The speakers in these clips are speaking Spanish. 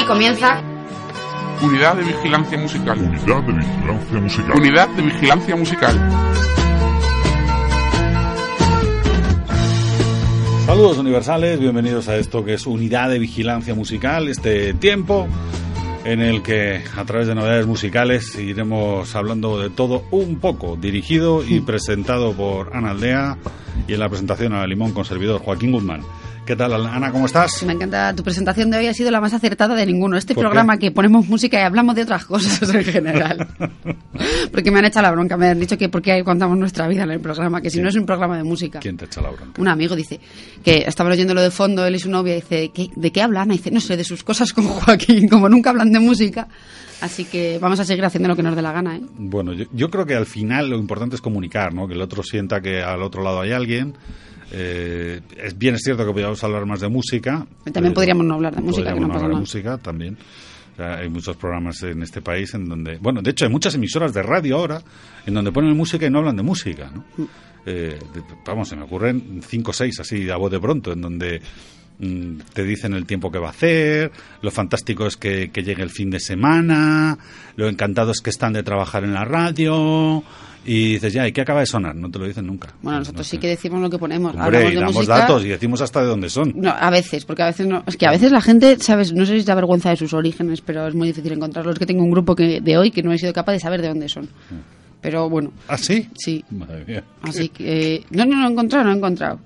Aquí comienza Unidad de Vigilancia Musical. Unidad de Vigilancia Musical. Unidad de Vigilancia Musical. Saludos universales, bienvenidos a esto que es Unidad de Vigilancia Musical, este tiempo en el que a través de novedades musicales iremos hablando de todo un poco, dirigido y presentado por Ana Aldea y en la presentación a Limón con servidor Joaquín Guzmán. ¿Qué tal, Ana? ¿Cómo estás? Me encanta tu presentación de hoy, ha sido la más acertada de ninguno. Este programa que ponemos música y hablamos de otras cosas en general. Porque me han echado la bronca, me han dicho que por qué contamos nuestra vida en el programa, que si ¿Quién? no es un programa de música. ¿Quién te echa la bronca? Un amigo dice que estaban oyéndolo de fondo, él y su novia, dice, ¿qué- ¿de qué hablan? Y dice, no sé, de sus cosas con Joaquín, como nunca hablan de música. Así que vamos a seguir haciendo lo que nos dé la gana, ¿eh? Bueno, yo, yo creo que al final lo importante es comunicar, ¿no? Que el otro sienta que al otro lado hay alguien. Eh, es bien es cierto que podríamos hablar más de música. También pero- podríamos no hablar de música, que no hablar de música también. O sea, hay muchos programas en este país en donde, bueno, de hecho hay muchas emisoras de radio ahora en donde ponen música y no hablan de música, ¿no? Mm. Eh, de- vamos, se me ocurren cinco o seis así a voz de pronto en donde te dicen el tiempo que va a hacer, lo fantástico es que, que llegue el fin de semana, lo encantados que están de trabajar en la radio y dices, ya, ¿y qué acaba de sonar? No te lo dicen nunca. Bueno, No nosotros sé. sí que decimos lo que ponemos. Hombre, Hablamos y de damos música. datos y decimos hasta de dónde son. No, a veces, porque a veces no. Es que a veces la gente, ¿sabes? No sé si da vergüenza de sus orígenes, pero es muy difícil encontrarlos. Es que tengo un grupo que de hoy que no he sido capaz de saber de dónde son. Pero bueno, ¿Ah, sí? sí. Madre mía. Así que. eh, no, no, no he encontrado, no he encontrado.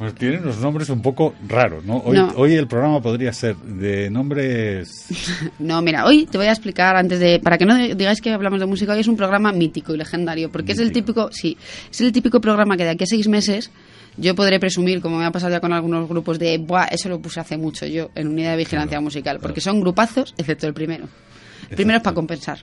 Pues tienen unos nombres un poco raros, ¿no? Hoy, No. hoy el programa podría ser de nombres... No, mira, hoy te voy a explicar antes de. Para que no digáis que hablamos de música, hoy es un programa mítico y legendario, porque es el típico. Sí, es el típico programa que de aquí a seis meses. Yo podré presumir, como me ha pasado ya con algunos grupos, de, Buah, eso lo puse hace mucho yo en unidad de vigilancia Claro, musical, porque claro. son grupazos, excepto el primero. El primero es para compensar.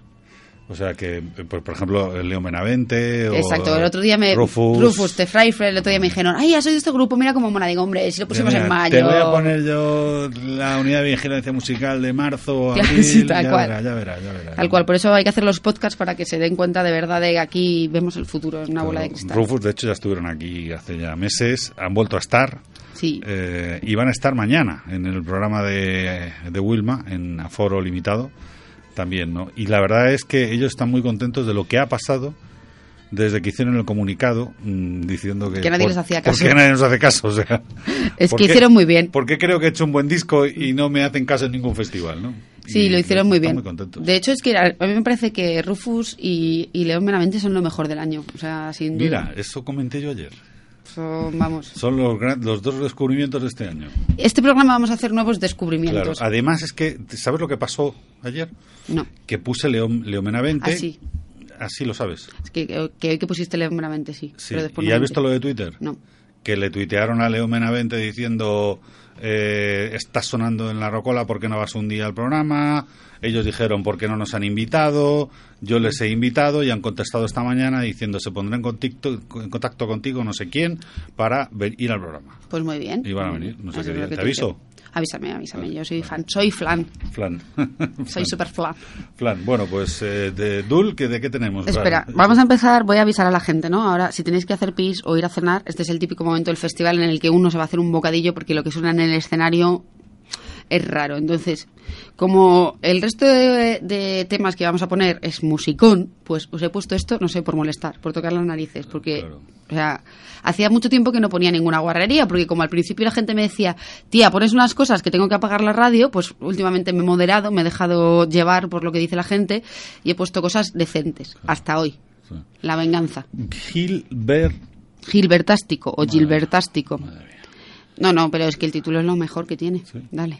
O sea que, pues, por ejemplo, el Leo Benavente o Exacto, el otro día me. Rufus. Rufus, el otro día me dijeron, ay, ya soy de este grupo, mira cómo mola. Digo, hombre, si lo pusimos Mira, en mayo. Te voy a poner yo la unidad de vigilancia musical de marzo, abril, sí, tal ya cual. verá, ya verá, ya verá. Tal cual, por eso hay que hacer los podcasts para que se den cuenta de verdad de que aquí vemos el futuro en una bola de cristal. Rufus, de hecho, ya estuvieron aquí hace ya meses, han vuelto a estar Sí. eh, y van a estar mañana en el programa de, de Wilma, en Aforo Limitado, también, ¿no? Y la verdad es que ellos están muy contentos de lo que ha pasado desde que hicieron el comunicado mm, diciendo que... Que nadie por- les hacía caso. Porque nadie nos hace caso, o sea... Es ¿por que hicieron muy bien. Porque creo que he hecho un buen disco y no me hacen caso en ningún festival, ¿no? Sí, Y lo hicieron muy bien. muy contentos. de hecho, es que a mí me parece que Rufus y, y León Benavente son lo mejor del año. O sea, sin duda. Mira, eso comenté yo ayer. Son, vamos. Son los, gran- los dos descubrimientos de este año. Este programa vamos a hacer nuevos Claro. descubrimientos. Además es que, ¿sabes lo que pasó ayer? No, Que puse León, León Benavente. así. Así lo sabes. Es que, que hoy que pusiste León Benavente, sí. Sí. Pero ¿Y no has visto lo de Twitter? No. Que le tuitearon a León Benavente diciendo eh, estás sonando en la rocola, ¿por qué no vas un día al programa? Ellos dijeron, ¿por qué no nos han invitado? Yo les he invitado y han contestado esta mañana diciendo, se pondrá en contacto, en contacto contigo no sé quién para ir al programa. Pues muy bien. Y van a venir, no sé qué día. ¿Te aviso? Avísame, avísame. Yo soy fan. Soy flan. Flan. Soy super flan. Flan. Bueno, pues eh, de Dul, ¿qué- ¿de qué tenemos? Espera, vamos a empezar. Voy a avisar a la gente, ¿no? Ahora, si tenéis que hacer pis o ir a cenar, este es el típico momento del festival en el que uno se va a hacer un bocadillo porque lo que suena en el escenario es raro. Entonces, como el resto de, de temas que vamos a poner es musicón, pues os he puesto esto, no sé, por molestar, por tocar las narices, porque, Claro. o sea, hacía mucho tiempo que no ponía ninguna guarrería, porque como al principio la gente me decía, tía, pones unas cosas que tengo que apagar la radio, pues últimamente me he moderado, me he dejado llevar por lo que dice la gente y he puesto cosas decentes, hasta hoy. Sí. La venganza. Gilbert. Gilbertástico o Gilbertástico. No, no, pero es que el título es lo mejor que tiene. Sí. Dale.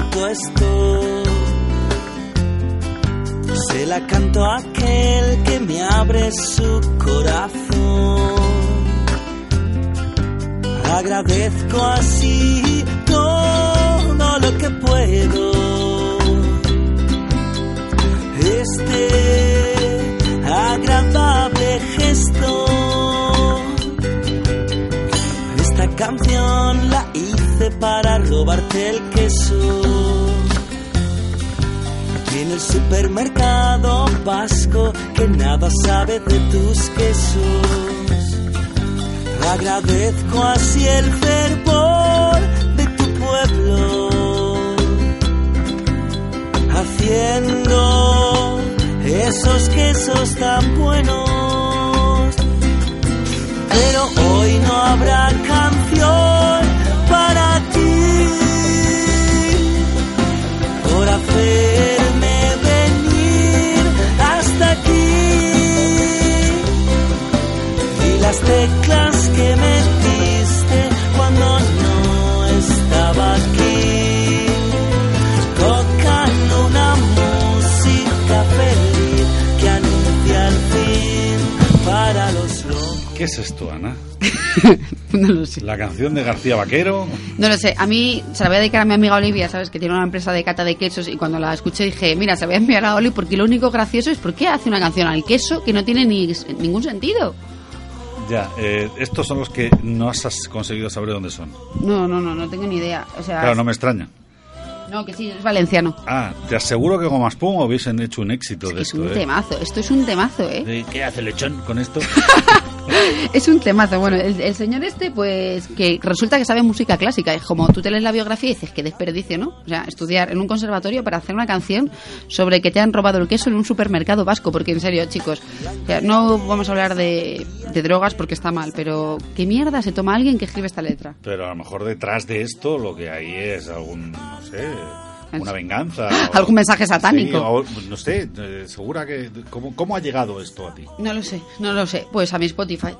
autoestop. Se la canto a aquel que me abre su corazón. Agradezco así todo lo que puedo. Este agradable gesto. Esta canción la hice para robarte el queso. Aquí en el supermercado vasco que nada sabe de tus quesos. Agradezco así el fervor de tu pueblo, haciendo esos quesos tan buenos. Pero hoy no habrá canción hacerme venir hasta aquí y las teclas que me diste cuando no estaba aquí tocan una música feliz que anuncia el fin para los locos. ¿Qué es esto, Ana? no lo sé. La canción de García Vaquero. No lo sé, a mí se la voy a dedicar a mi amiga Olivia, ¿sabes? Que tiene una empresa de cata de quesos y cuando la escuché dije, mira, se la voy a enviar a Oli porque lo único gracioso es por qué hace una canción al queso que no tiene ni ningún sentido. Ya, eh, estos son los que no has conseguido saber dónde son. No, no, no, no tengo ni idea. O sea, Claro, no me extraña. no, que sí, es valenciano. Ah, te aseguro que Gomas Pum hubiesen hecho un éxito de Es esto. un ¿eh? temazo, esto es un temazo, ¿eh? Eh, ¿Qué hace Lechón con esto? Es un temazo. Bueno, el, el señor este, pues, que resulta que sabe música clásica. Es como tú te lees la biografía y dices, qué desperdicio, ¿no? O sea, estudiar en un conservatorio para hacer una canción sobre que te han robado el queso en un supermercado vasco. Porque, en serio, chicos, o sea, no vamos a hablar de, de drogas porque está mal, pero ¿qué mierda se toma alguien que escribe esta letra? Pero a lo mejor detrás de esto lo que hay es algún, no sé, una venganza. o- Algún mensaje satánico. Sí, o, no sé, eh, segura que... ¿cómo, ¿Cómo ha llegado esto a ti? No lo sé, no lo sé. Pues a mi Spotify.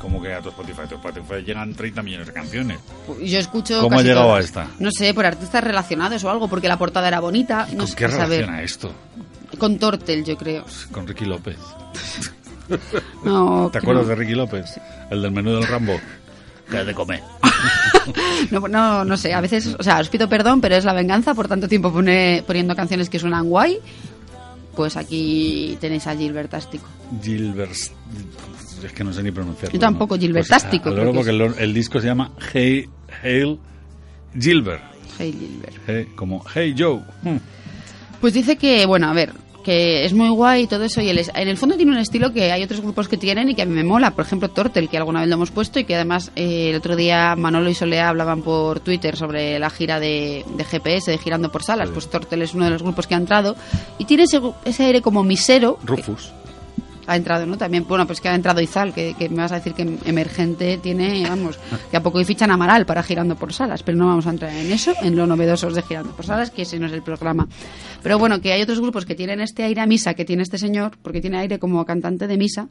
Como que a tu Spotify, tu Spotify llegan 30 millones de canciones. Yo escucho. ¿Cómo ha casi llegado todas. a esta? No sé, por artistas relacionados o algo, porque la portada era bonita. No ¿Con sé qué relaciona esto? Con Tortel, yo creo. Con Ricky López. No, ¿Te acuerdas no. de Ricky López? El del menú del Rambo. Que has de comer. No, no, no sé, a veces, o sea, os pido perdón, pero es la venganza por tanto tiempo pone- poniendo canciones que suenan guay. Pues aquí tenéis a Gilbertástico. Gilbert. Es que no sé ni pronunciarlo. Yo tampoco, ¿no? Gilbertástico, Pues, porque el, el disco se llama Hey, Hail Gilbert. Hey Gilbert. Hey, como Hey Joe. Hmm. Pues dice que, bueno, a ver, que es muy guay y todo eso. Y el en el fondo tiene un estilo que hay otros grupos que tienen y que a mí me mola. Por ejemplo, Tortel, que alguna vez lo hemos puesto y que además eh, el otro día Manolo y Solea hablaban por Twitter sobre la gira de, de GPS, de Girando por Salas. Sí. Pues Tortel es uno de los grupos que ha entrado y tiene ese, ese aire como misero. que- Rufus. Ha entrado, ¿no? También, bueno, pues que ha entrado Izal, que, que me vas a decir que Emergente tiene, vamos, que a poco y fichan Amaral para Girando por Salas, pero no vamos a entrar en eso, en lo novedosos de Girando por Salas, que ese no es el programa. Pero bueno, que hay otros grupos que tienen este aire a misa que tiene este señor, porque tiene aire como cantante de misa,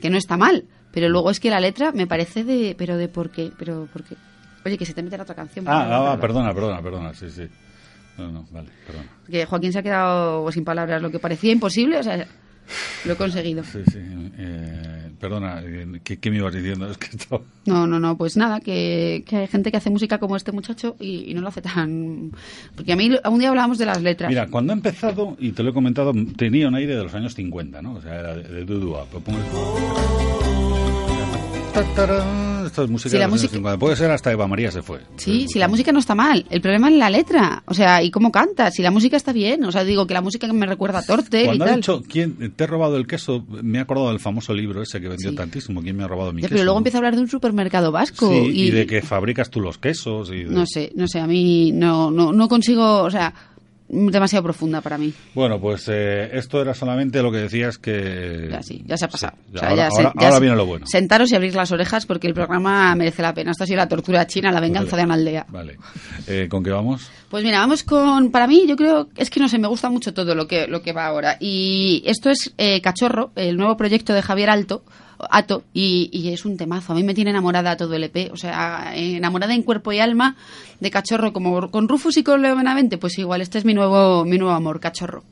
que no está mal, pero luego es que la letra me parece de, pero de por qué, pero por qué. Oye, que se te mete la otra canción. Ah, ¿vale? ah, perdona, perdona, perdona. Sí, sí. No, no, vale, perdona. Que Joaquín se ha quedado sin palabras, lo que parecía imposible, o sea, lo he conseguido. Sí, sí. eh, perdona, eh, ¿qué, qué me ibas diciendo? Es que estaba... No, no, no, pues nada, que, que hay gente que hace música como este muchacho y, y no lo hace tan... Porque a mí un día hablábamos de las letras. Mira, cuando he empezado, y te lo he comentado, tenía un aire de los años 50, ¿no? O sea, era de, de Dudua. Pues pongo- Esto es música Sí, de la los música- años 50. Puede ser hasta Eva María se fue. Sí, si la música no está mal, el problema es la letra, o sea, y cómo canta, si la música está bien, o sea, digo que la música me recuerda a Tortel y Cuando ha tal. dicho quién te ha robado el queso, me he acordado del famoso libro ese que vendió Sí. tantísimo. ¿Quién me ha robado mi Ya, queso? pero luego empieza a hablar de un supermercado vasco Sí, y, y de que fabricas tú los quesos. Y de- no sé, no sé, a mí no, no, no consigo, o sea, demasiado profunda para mí. Bueno, pues eh, esto era solamente lo que decías que... Ya sí, ya se ha pasado. Sí, O sea, ahora ya se- ahora- ya ahora se- viene lo bueno. Sentaros y abrir las orejas porque el programa merece la pena. Esto ha sido la tortura china, la venganza Vale. de una aldea. Vale. Eh, ¿Con qué vamos? Pues mira, vamos con. Para mí, yo creo. Es que no sé, me gusta mucho todo lo que, lo que va ahora. Y esto es eh, Cachorro, el nuevo proyecto de Javier Alto. Ato, y, y es un temazo. A mí me tiene enamorada todo el EP. O sea, enamorada en cuerpo y alma de Cachorro, como con Rufus y con Leo Benavente. Pues igual, este es mi nuevo, mi nuevo amor, Cachorro.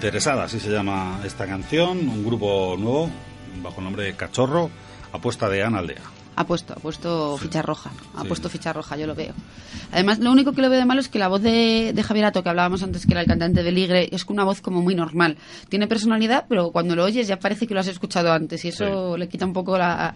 Interesada, así se llama esta canción, un grupo nuevo bajo el nombre de Cachorro, apuesta de Ana Aldea. Ha puesto, ha puesto ficha roja. Ha Sí. puesto ficha roja, yo lo veo. Además, lo único que lo veo de malo es que la voz de, de Javier Ato, que hablábamos antes que era el cantante de Ligre, es una voz como muy normal. Tiene personalidad, pero cuando lo oyes ya parece que lo has escuchado antes y eso le quita un poco la,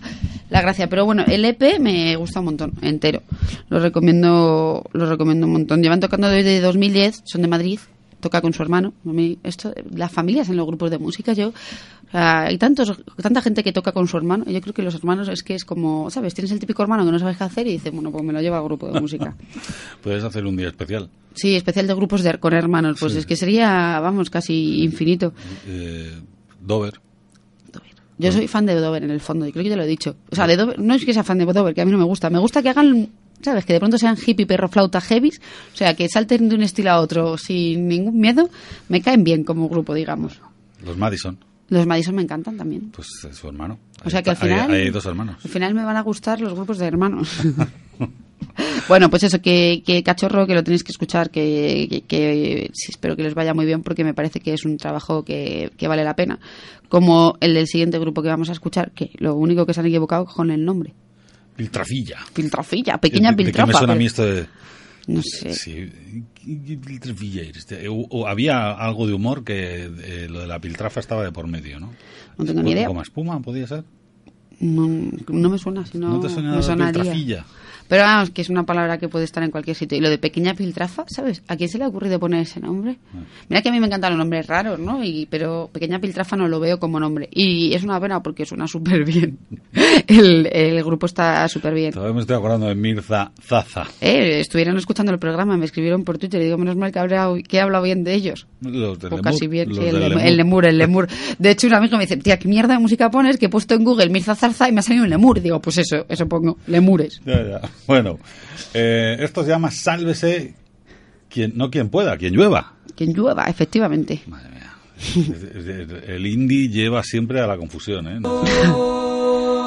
la gracia. Pero bueno, el EP me gusta un montón, entero. Lo recomiendo, lo recomiendo un montón. Llevan tocando desde 2010, son de Madrid. Toca con su hermano. A mí esto, las familias en los grupos de música, yo o sea, hay tantos, tanta gente que toca con su hermano. Yo creo que los hermanos es que es como, ¿sabes? Tienes el típico hermano que no sabes qué hacer y dice, bueno, pues me lo llevo al grupo de música. Puedes hacer un día especial. Sí, especial de grupos de, con hermanos. Pues Sí. es que sería, vamos, casi infinito. Eh, Dover. Yo soy fan de Dover en el fondo, y creo que te lo he dicho. O sea, de Dover, no es que sea fan de Dover, que a mí no me gusta. Me gusta que hagan, ¿sabes? Que de pronto sean hippie, perro, flauta, heavies. O sea, que salten de un estilo a otro sin ningún miedo. Me caen bien como grupo, digamos. Los Madison, Los Madison me encantan también. pues es su hermano. O sea que al final. Hay, hay dos hermanos. Al final me van a gustar los grupos de hermanos. bueno, pues eso, que, que cachorro, que lo tenéis que escuchar, que, que- que sí, espero que les vaya muy bien porque me parece que es un trabajo que, vale la pena. Como el del siguiente grupo que vamos a escuchar, que lo único que se han equivocado con el nombre. Piltrafilla. Piltrafilla, pequeña ¿De- de qué piltrafa. me suena a mí esto de... No sé. Sí, Piltrafilla. este, o- o había algo de humor que eh, lo de la piltrafa estaba de por medio, ¿no? No tengo ni idea. Como espuma, podía ser. No, no me suena, si no, ¿No te suena me sonaría. piltrafilla? Pero vamos, que es una palabra que puede estar en cualquier sitio. Y lo de pequeña piltrafa, ¿sabes? ¿A quién se le ha ocurrido poner ese nombre? Ah. Mira que a mí me encantan los nombres raros, ¿no? Y, pero pequeña piltrafa no lo veo como nombre. Y es una pena porque suena súper bien. El, el grupo está súper bien. Todavía me estoy acordando de Mirza Zaza. Eh, estuvieron escuchando el programa, me escribieron por Twitter y digo, menos mal que, habrá, que he hablado bien de ellos. Los de Pues Lemur, casi bien, los sí, el, de lem- Lemur. el lemur, el lemur. De hecho, un amigo me dice, tía, ¿qué mierda de música pones? Que he puesto en Google Mirza Zarza y me ha salido un lemur. Digo, pues eso, eso pongo, lemures. Ya, ya. Bueno, eh, esto se llama Sálvese quien, no quien pueda, quien llueva. Quien llueva, efectivamente. Madre mía. El indie lleva siempre a la confusión, ¿eh?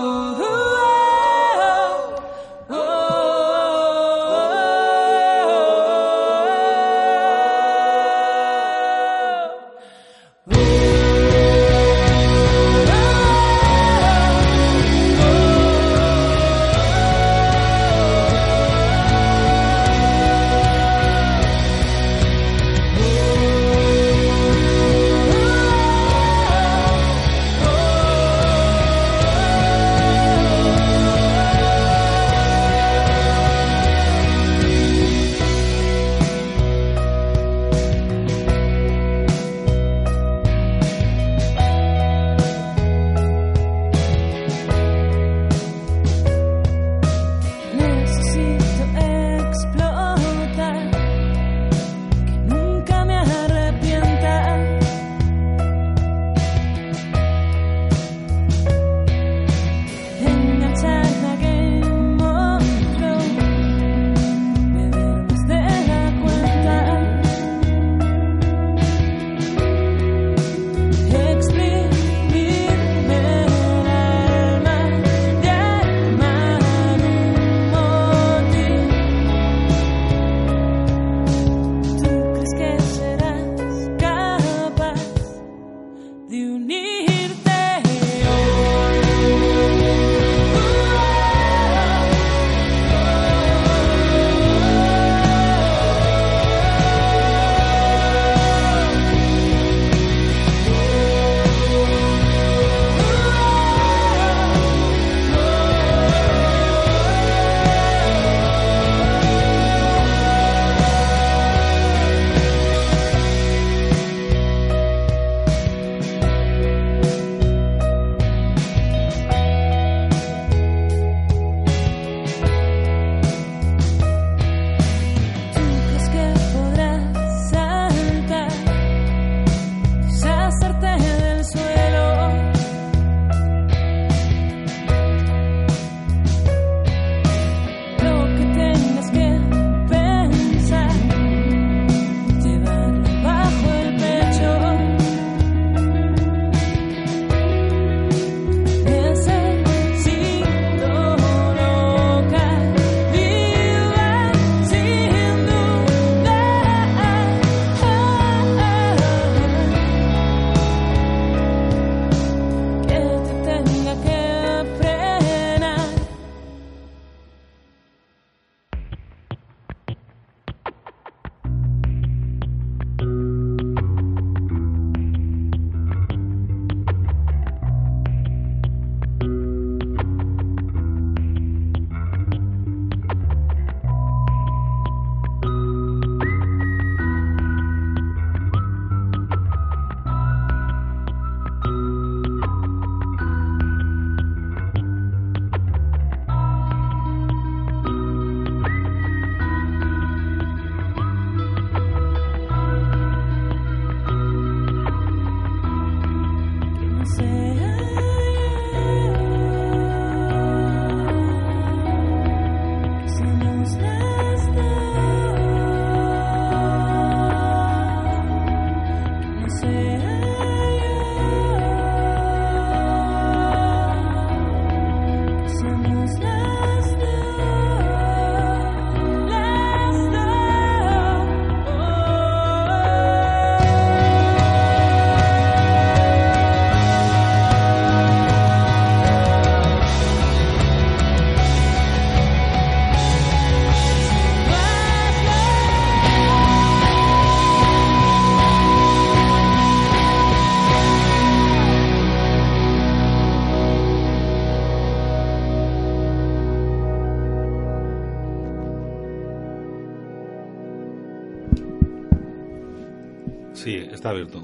Sí, está abierto.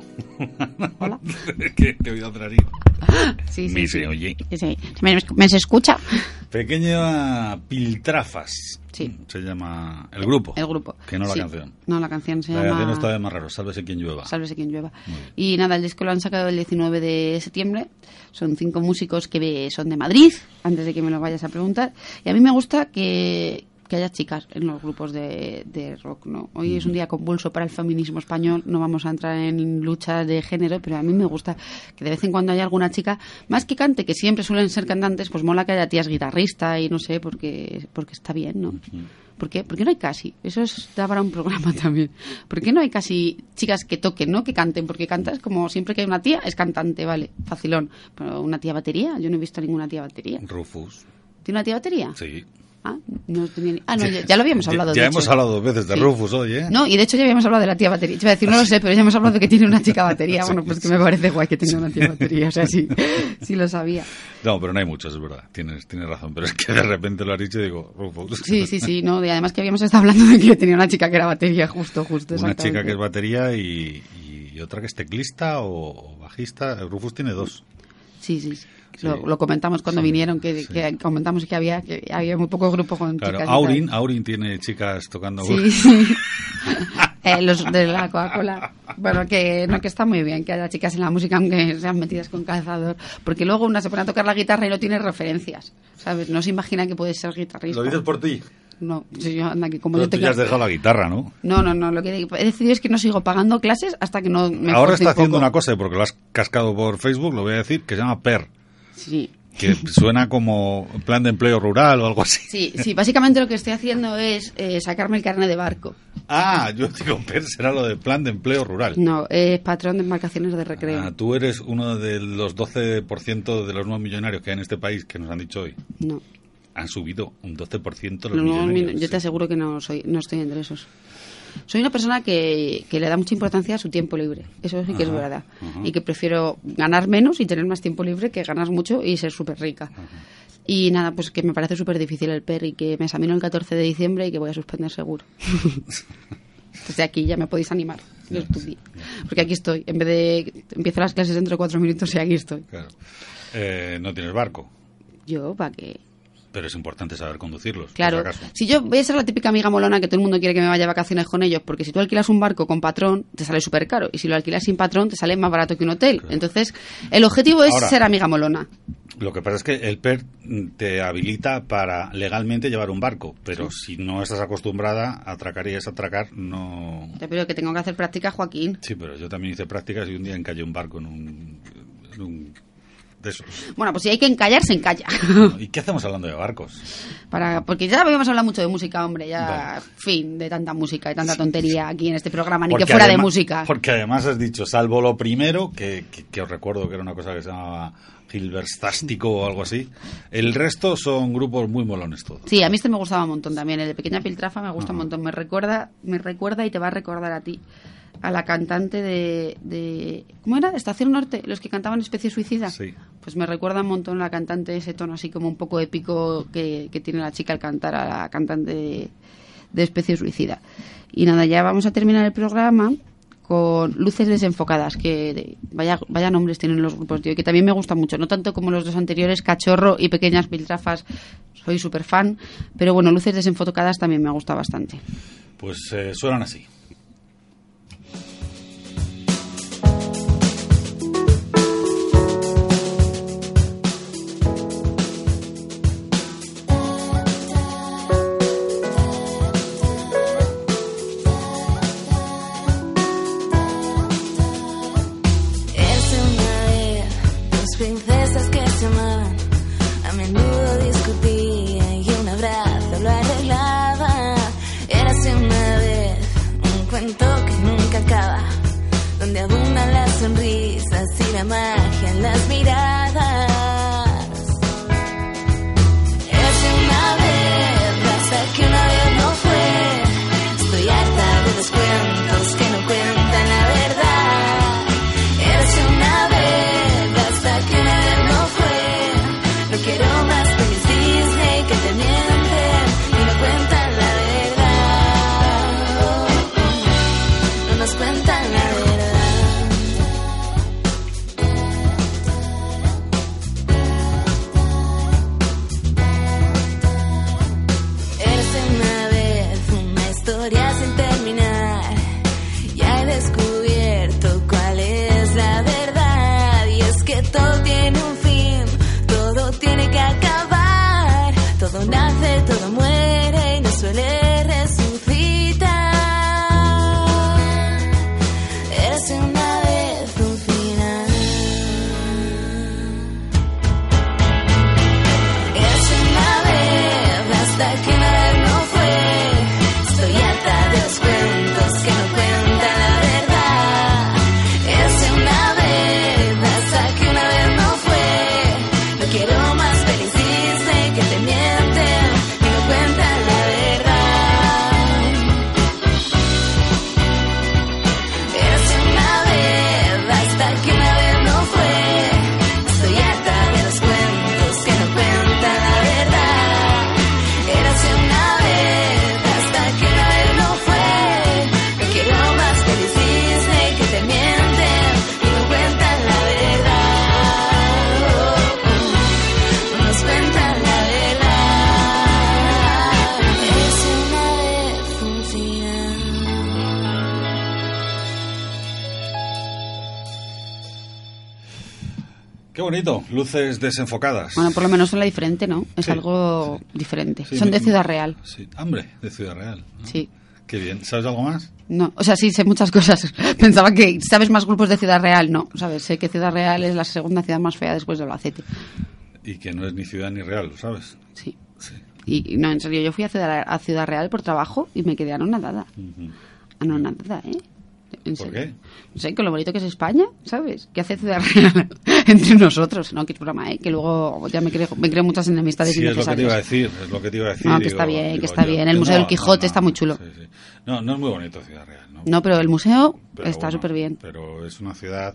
Hola. ¿Qué, qué oído traer? Sí, sí, Me sí. se oye. Sí. ¿Me, me se escucha? Pequeña Piltrafas. Sí. Se llama el grupo. El grupo. Que no la Sí. canción. No, la canción se La llama... canción está de más raro. Sálvese quien llueva. Sálvese quien llueva. Y nada, el disco lo han sacado el 19 de septiembre. Son cinco músicos que son de Madrid, antes de que me lo vayas a preguntar. Y a mí me gusta que, que haya chicas en los grupos de, de rock, ¿no? Hoy es un día convulso para el feminismo español, no vamos a entrar en luchas de género, pero a mí me gusta que de vez en cuando haya alguna chica, más que cante, que siempre suelen ser cantantes, pues mola que haya tías guitarristas y no sé, porque, porque está bien, ¿no? ¿Por qué? Porque no hay casi. Eso es da para un programa también. ¿Por qué no hay casi chicas que toquen, no que canten? Porque cantas como siempre que hay una tía, es cantante, vale, facilón. Pero una tía batería, yo no he visto ninguna tía batería. Rufus. ¿Tiene una tía batería? Sí. Ah, no tenía ni- ah, no, ya, ya lo habíamos Ya- hablado. Ya, de hemos hablado dos veces de Sí. Rufus hoy, ¿eh? No, y de hecho ya habíamos hablado de la tía batería. Te iba a decir, no lo sé, pero ya hemos hablado de que tiene una chica batería. Bueno, pues que me parece guay que tenga una tía batería. O sea, sí, sí lo sabía. No, pero no hay muchos, es verdad. Tienes, tienes razón. Pero es que de repente lo has dicho y digo, Rufus. Sí, sí, sí, no. Y además que habíamos estado hablando de que tenía una chica que era batería, justo, justo. Una chica que es batería y, y otra que es teclista o, o bajista. Rufus tiene dos. Sí, sí. sí. Sí. Lo, lo comentamos cuando Sí, vinieron, que, sí. que comentamos que había que había muy poco grupo con Claro, chicas. Aurin. Aurin tiene chicas tocando. Sí, sí. Eh, los de la Coca-Cola. Bueno, que no que está muy bien que haya chicas en la música, aunque sean metidas con calzador. Porque luego una se pone a tocar la guitarra y no tiene referencias. ¿Sabes? No se imagina que puede ser guitarrista. Lo dices por ti. No, sí, yo, anda, que como Pero yo tú ya has dejado la guitarra, ¿no? No, no, no. Lo que he decidido es que no sigo pagando clases hasta que no me Ahora está un haciendo poco. una cosa, porque lo has cascado por Facebook, lo voy a decir, que se llama PER. Sí. Que suena como plan de empleo rural o algo así. Sí, sí, básicamente lo que estoy haciendo es eh, sacarme el carnet de barco. Ah, yo digo PER será lo de plan de empleo rural. No, es patrón de embarcaciones de recreo. Ah, tú eres uno de los 12% de los nuevos millonarios que hay en este país, que nos han dicho hoy. No. Han subido un 12% los no, millonarios. yo te aseguro que no soy, no estoy entre esos. Soy una persona que, que le da mucha importancia a su tiempo libre. Eso sí que es verdad. Y que prefiero ganar menos y tener más tiempo libre que ganar mucho y ser súper rica. Y nada, pues que me parece súper difícil el PER y que me examino el 14 de diciembre y que voy a suspender seguro. Desde aquí ya me podéis animar. Yo estudié. Porque aquí estoy. En vez de empiezo las clases dentro de cuatro minutos y aquí estoy. Claro. Eh, no tienes barco, Yo, ¿para qué? Pero es importante saber conducirlos. Claro, si yo voy a ser la típica amiga molona que todo el mundo quiere que me vaya de vacaciones con ellos, porque si tú alquilas un barco con patrón, te sale súper caro, y si lo alquilas sin patrón, te sale más barato que un hotel. Entonces, el objetivo es Ahora- ser amiga molona. Lo que pasa es que el PER te habilita para legalmente llevar un barco, pero si no estás acostumbrada a atracar y es atracar, no... Pero que tengo que hacer práctica, Joaquín. Sí, pero yo también hice prácticas y un día encallé un barco en un... en un- de esos. Bueno, pues si hay que encallar, se encalla. ¿Y qué hacemos hablando de barcos? Para, porque ya habíamos hablado mucho de música, hombre, ya, Vale. fin, de tanta música y tanta tontería aquí en este programa, ni Porque que fuera de música. Porque además has dicho, salvo lo primero, que, que- que os recuerdo que era una cosa que se llamaba Gilverstástico o algo así, el resto son grupos muy molones todos. Sí, a mí este me gustaba un montón también. El de Pequeña Piltrafa me gusta un montón. Me recuerda, me recuerda y te va a recordar a ti. A la cantante de, de ¿cómo era? Estación Norte, los que cantaban Especie Suicida. Sí. Pues me recuerda un montón la cantante, ese tono así como un poco épico que, que tiene la chica al cantar a la cantante de, de Especie Suicida. Y nada, ya vamos a terminar el programa con Luces Desenfocadas, que de- vaya, vaya nombres tienen los grupos, tío, que también me gusta mucho, no tanto como los dos anteriores, Cachorro y Pequeñas Piltrafas, soy súper fan, pero bueno, Luces Desenfocadas también me gusta bastante. Pues eh, suenan así. más. Bonito, luces desenfocadas. Bueno, por lo menos son la diferente, ¿no? Es Sí, algo sí. diferente. Sí, son de Ciudad Real. Sí, hombre, de Ciudad Real. ¿no? Sí. Qué bien. ¿Sabes algo más? No, o sea, sí, sé muchas cosas. Pensaba que sabes más grupos de Ciudad Real, no. ¿Sabes? Sé que Ciudad Real es la segunda ciudad más fea después de Albacete. Y que no es ni ciudad ni real, ¿lo sabes? Sí. Sí. Y, no, en serio, yo fui a Ciudad, a Ciudad Real por trabajo y me quedé anonadada. Anonadada, ¿eh? En ¿Por serio. qué? No sé, con lo bonito que es España, ¿sabes? ¿Qué hace Ciudad Real entre nosotros? No, que es broma, ¿eh? Que luego ya me creo, me creo muchas enemistades Sí, es lo que te iba a decir, es lo que te iba a decir. No, que está bien, que está yo- bien. El no, Museo del no, Quijote no, está muy chulo. sí, sí. No, no es muy bonito Ciudad Real, ¿no? No, pero el museo Pero está bueno, súper bien. Pero es una ciudad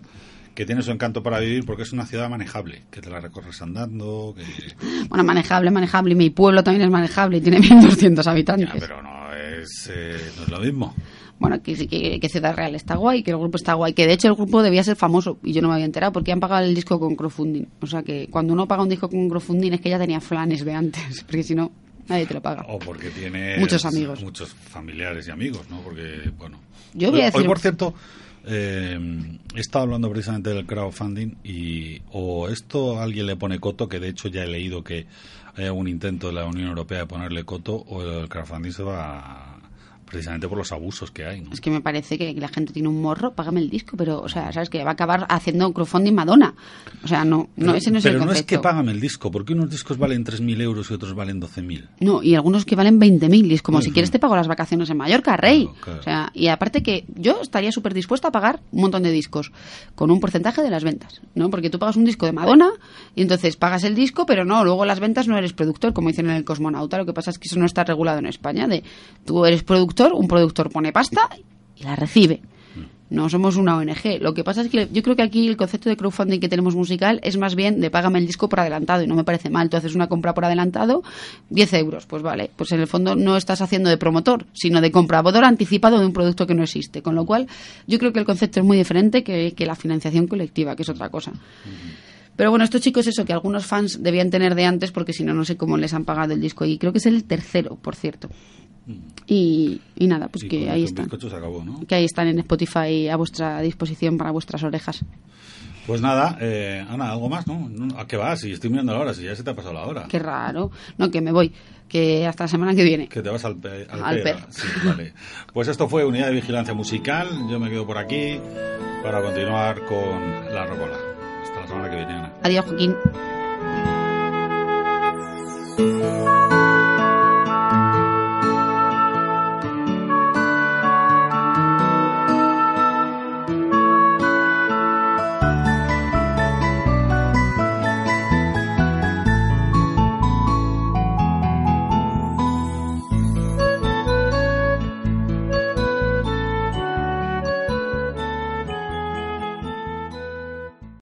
que tiene su encanto para vivir porque es una ciudad manejable, que te la recorres andando, que... Bueno, manejable, manejable. Y mi pueblo también es manejable y tiene 1.200 habitantes. Ya, pero no es, eh, no es lo mismo. Bueno, que, que, que Ciudad Real está guay, que el grupo está guay. Que de hecho el grupo debía ser famoso y yo no me había enterado porque han pagado el disco con crowdfunding. O sea que cuando uno paga un disco con crowdfunding es que ya tenía flanes de antes, porque si no, nadie te lo paga. O porque tiene Muchos amigos. Muchos familiares y amigos, ¿no? Porque, bueno. Yo voy a Hoy, decir- por cierto, eh, he estado hablando precisamente del crowdfunding y o esto alguien le pone coto, que de hecho ya he leído que hay algún intento de la Unión Europea de ponerle coto, o el crowdfunding se va precisamente por los abusos que hay, ¿no? Es que me parece que la gente tiene un morro, págame el disco, pero, o sea, ¿sabes? Que va a acabar haciendo crowdfunding Madonna. O sea, no, no ese no es Pero el no es concepto. que págame el disco, porque unos discos valen 3.000 euros y otros valen 12.000. No, y algunos que valen 20.000. Y es como, si quieres te pago las vacaciones en Mallorca, rey. Claro, claro. O sea, y aparte que yo estaría súper dispuesta a pagar un montón de discos con un porcentaje de las ventas, ¿no? Porque tú pagas un disco de Madonna y entonces pagas el disco, pero no, luego las ventas no eres productor, como dicen en el Cosmonauta. Lo que pasa es que eso no está regulado en España. De tú eres productor, un productor pone pasta y la recibe. No somos una ONG. Lo que pasa es que yo creo que aquí el concepto de crowdfunding que tenemos musical es más bien de págame el disco por adelantado y no me parece mal. Tú haces una compra por adelantado, 10 euros, pues vale. Pues en el fondo no estás haciendo de promotor, sino de comprador anticipado de un producto que no existe. Con lo cual, yo creo que el concepto es muy diferente que, que la financiación colectiva, que es otra cosa. Pero bueno, estos chicos, eso que algunos fans debían tener de antes, porque si no, no sé cómo les han pagado el disco. Y creo que es el tercero, por cierto. Y, y nada, pues Y que ahí están. Que ahí están en Spotify a vuestra disposición para vuestras orejas. Pues nada, eh, Ana, ¿algo más, no? ¿A qué vas? Si estoy mirando la hora, si ya se te ha pasado la hora. Qué raro. No, que me voy. Que hasta la semana que viene. Que te vas al, pe- al, Al pera. per. Sí, vale. Pues esto fue Unidad de Vigilancia Musical. Yo me quedo por aquí para continuar con la rocola. Hasta la semana que viene, Ana. Adiós, Joaquín.